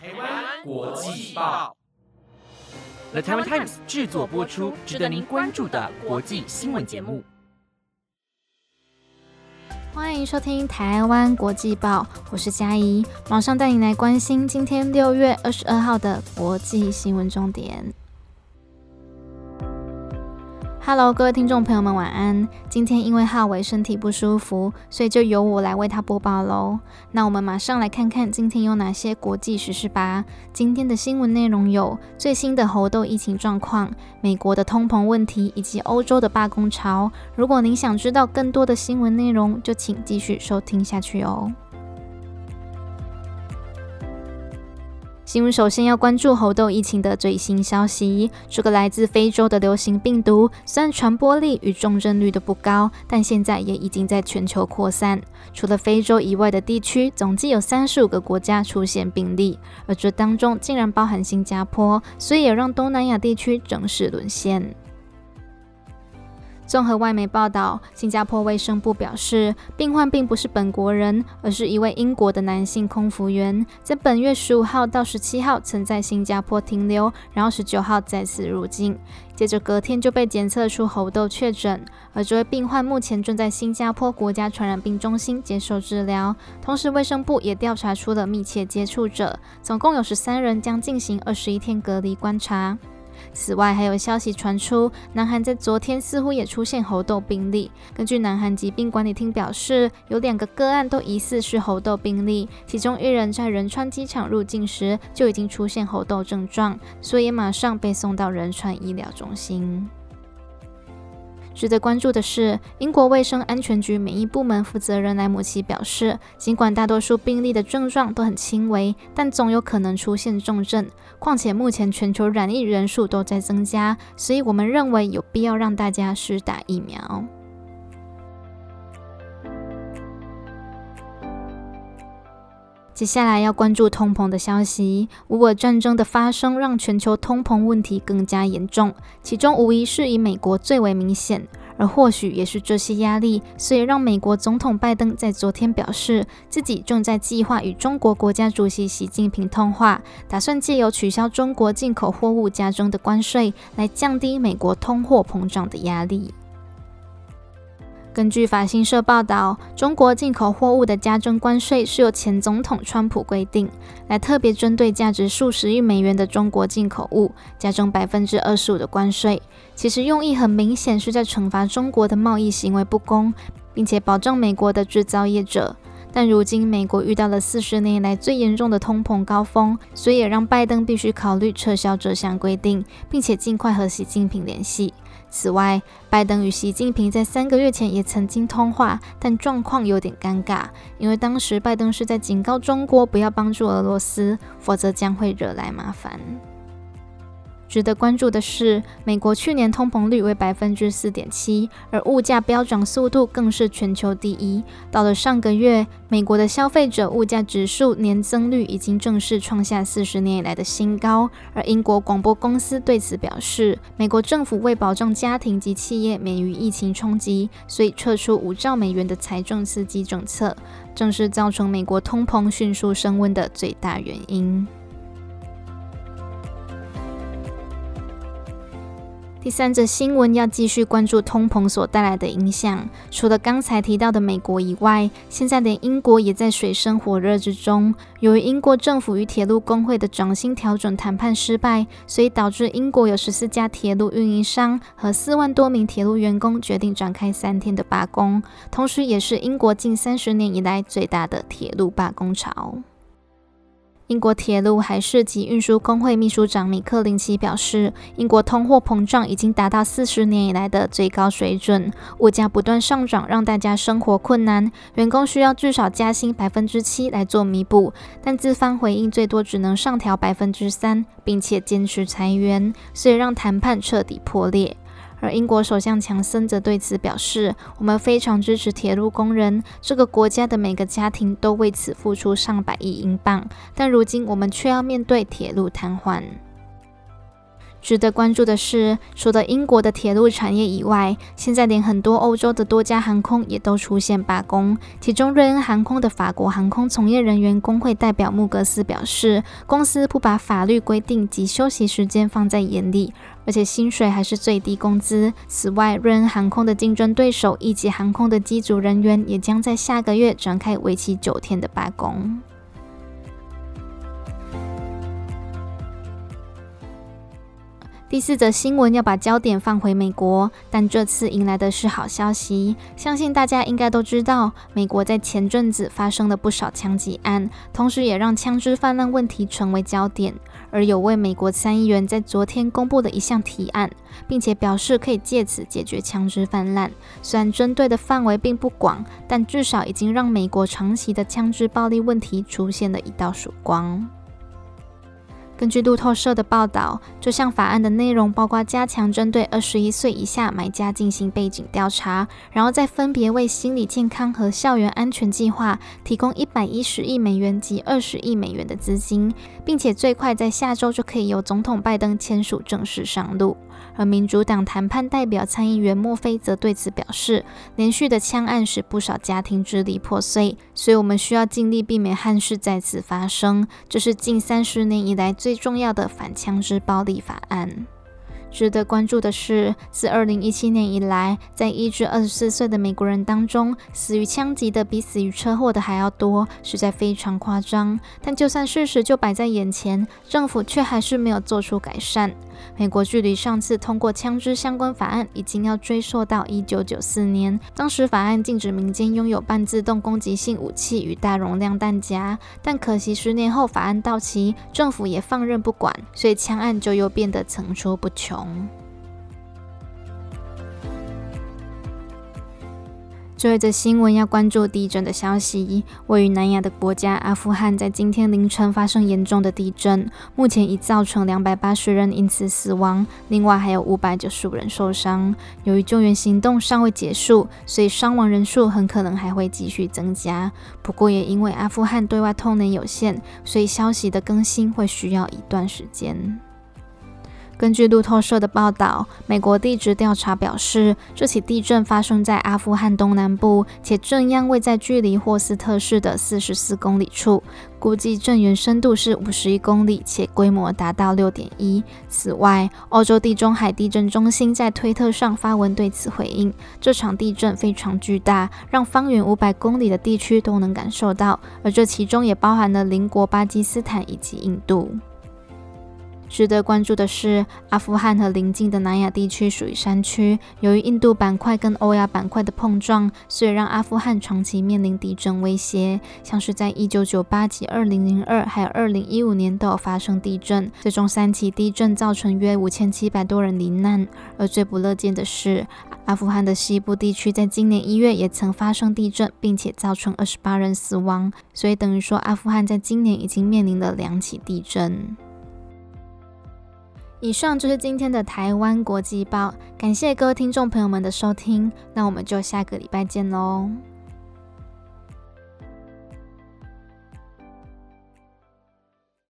台湾国际报，The Taiwan Times 制作播出，值得您关注的国际新闻节目。欢迎收听台湾国际报，我是嘉怡，马上带你来关心今天六月二十二号的国际新闻重点。Hello，各位听众朋友们，晚安。今天因为浩伟身体不舒服，所以就由我来为他播报喽。那我们马上来看看今天有哪些国际时事吧。今天的新闻内容有最新的猴痘疫情状况、美国的通膨问题以及欧洲的罢工潮。如果您想知道更多的新闻内容，就请继续收听下去哦。新闻首先要关注猴痘疫情的最新消息。这个来自非洲的流行病毒，虽然传播力与重症率都不高，但现在也已经在全球扩散。除了非洲以外的地区，总计有三十五个国家出现病例，而这当中竟然包含新加坡，所以也让东南亚地区正式沦陷。综合外媒报道，新加坡卫生部表示，病患并不是本国人，而是一位英国的男性空服员，在本月十五号到十七号曾在新加坡停留，然后十九号再次入境，接着隔天就被检测出猴痘确诊。而这位病患目前正在新加坡国家传染病中心接受治疗，同时卫生部也调查出了密切接触者，总共有十三人将进行二十一天隔离观察。此外，还有消息传出，南韩在昨天似乎也出现猴痘病例。根据南韩疾病管理厅表示，有两个个案都疑似是猴痘病例，其中一人在仁川机场入境时就已经出现猴痘症状，所以马上被送到仁川医疗中心。值得关注的是，英国卫生安全局免疫部门负责人莱姆奇表示，尽管大多数病例的症状都很轻微，但总有可能出现重症。况且目前全球染疫人数都在增加，所以我们认为有必要让大家施打疫苗。接下来要关注通膨的消息。乌俄战争的发生让全球通膨问题更加严重，其中无疑是以美国最为明显。而或许也是这些压力，所以让美国总统拜登在昨天表示，自己正在计划与中国国家主席习近平通话，打算借由取消中国进口货物加征的关税，来降低美国通货膨胀的压力。根据法新社报道，中国进口货物的加征关税是由前总统川普规定，来特别针对价值数十亿美元的中国进口物加征百分之二十五的关税。其实用意很明显是在惩罚中国的贸易行为不公，并且保障美国的制造业者。但如今美国遇到了四十年来最严重的通膨高峰，所以也让拜登必须考虑撤销这项规定，并且尽快和习近平联系。此外，拜登与习近平在三个月前也曾经通话，但状况有点尴尬，因为当时拜登是在警告中国不要帮助俄罗斯，否则将会惹来麻烦。值得关注的是，美国去年通膨率为百分之四点七，而物价飙涨速度更是全球第一。到了上个月，美国的消费者物价指数年增率已经正式创下四十年以来的新高。而英国广播公司对此表示，美国政府为保障家庭及企业免于疫情冲击，所以撤出五兆美元的财政刺激政策，正是造成美国通膨迅速升温的最大原因。第三则新闻要继续关注通膨所带来的影响。除了刚才提到的美国以外，现在连英国也在水深火热之中。由于英国政府与铁路工会的涨薪调整谈判失败，所以导致英国有十四家铁路运营商和四万多名铁路员工决定展开三天的罢工，同时也是英国近三十年以来最大的铁路罢工潮。英国铁路海事及运输工会秘书长米克林奇表示，英国通货膨胀已经达到四十年以来的最高水准，物价不断上涨，让大家生活困难，员工需要至少加薪百分之七来做弥补，但资方回应最多只能上调百分之三，并且坚持裁员，所以让谈判彻底破裂。而英国首相强森则对此表示：“我们非常支持铁路工人，这个国家的每个家庭都为此付出上百亿英镑，但如今我们却要面对铁路瘫痪。”值得关注的是，除了英国的铁路产业以外，现在连很多欧洲的多家航空也都出现罢工。其中，瑞恩航空的法国航空从业人员工会代表穆格斯表示，公司不把法律规定及休息时间放在眼里，而且薪水还是最低工资。此外，瑞恩航空的竞争对手一级航空的机组人员也将在下个月展开为期九天的罢工。第四则新闻要把焦点放回美国，但这次迎来的是好消息。相信大家应该都知道，美国在前阵子发生了不少枪击案，同时也让枪支泛滥问题成为焦点。而有位美国参议员在昨天公布了一项提案，并且表示可以借此解决枪支泛滥。虽然针对的范围并不广，但至少已经让美国长期的枪支暴力问题出现了一道曙光。根据路透社的报道，这项法案的内容包括加强针对二十一岁以下买家进行背景调查，然后再分别为心理健康和校园安全计划提供一百一十亿美元及二十亿美元的资金，并且最快在下周就可以由总统拜登签署正式上路。而民主党谈判代表参议员墨菲则对此表示，连续的枪案使不少家庭支离破碎，所以我们需要尽力避免憾事再次发生。这是近三十年以来最重要的反枪支暴力法案。值得关注的是，自2017年以来，在一至二十四岁的美国人当中，死于枪击的比死于车祸的还要多，实在非常夸张。但就算事实就摆在眼前，政府却还是没有做出改善。美国距离上次通过枪支相关法案，已经要追溯到1994年，当时法案禁止民间拥有半自动攻击性武器与大容量弹夹。但可惜十年后法案到期，政府也放任不管，所以枪案就又变得层出不穷。最后一则新闻要关注地震的消息。位于南亚的国家阿富汗在今天凌晨发生严重的地震，目前已造成两百八十人因此死亡，另外还有五百九十五人受伤。由于救援行动尚未结束，所以伤亡人数很可能还会继续增加。不过也因为阿富汗对外通联有限，所以消息的更新会需要一段时间。根据路透社的报道，美国地质调查表示，这起地震发生在阿富汗东南部，且震央位在距离霍斯特市的四十四公里处，估计震源深度是五十一公里，且规模达到六点一。此外，欧洲地中海地震中心在推特上发文对此回应：这场地震非常巨大，让方圆五百公里的地区都能感受到，而这其中也包含了邻国巴基斯坦以及印度。值得关注的是，阿富汗和邻近的南亚地区属于山区，由于印度板块跟欧亚板块的碰撞，所以让阿富汗长期面临地震威胁。像是在1998及2002还有2015年都有发生地震，最终三起地震造成约5700多人罹难。而最不乐见的是，阿富汗的西部地区在今年一月也曾发生地震，并且造成28人死亡。所以等于说，阿富汗在今年已经面临了两起地震。以上就是今天的台湾国际报，感谢各位听众朋友们的收听，那我们就下个礼拜见喽。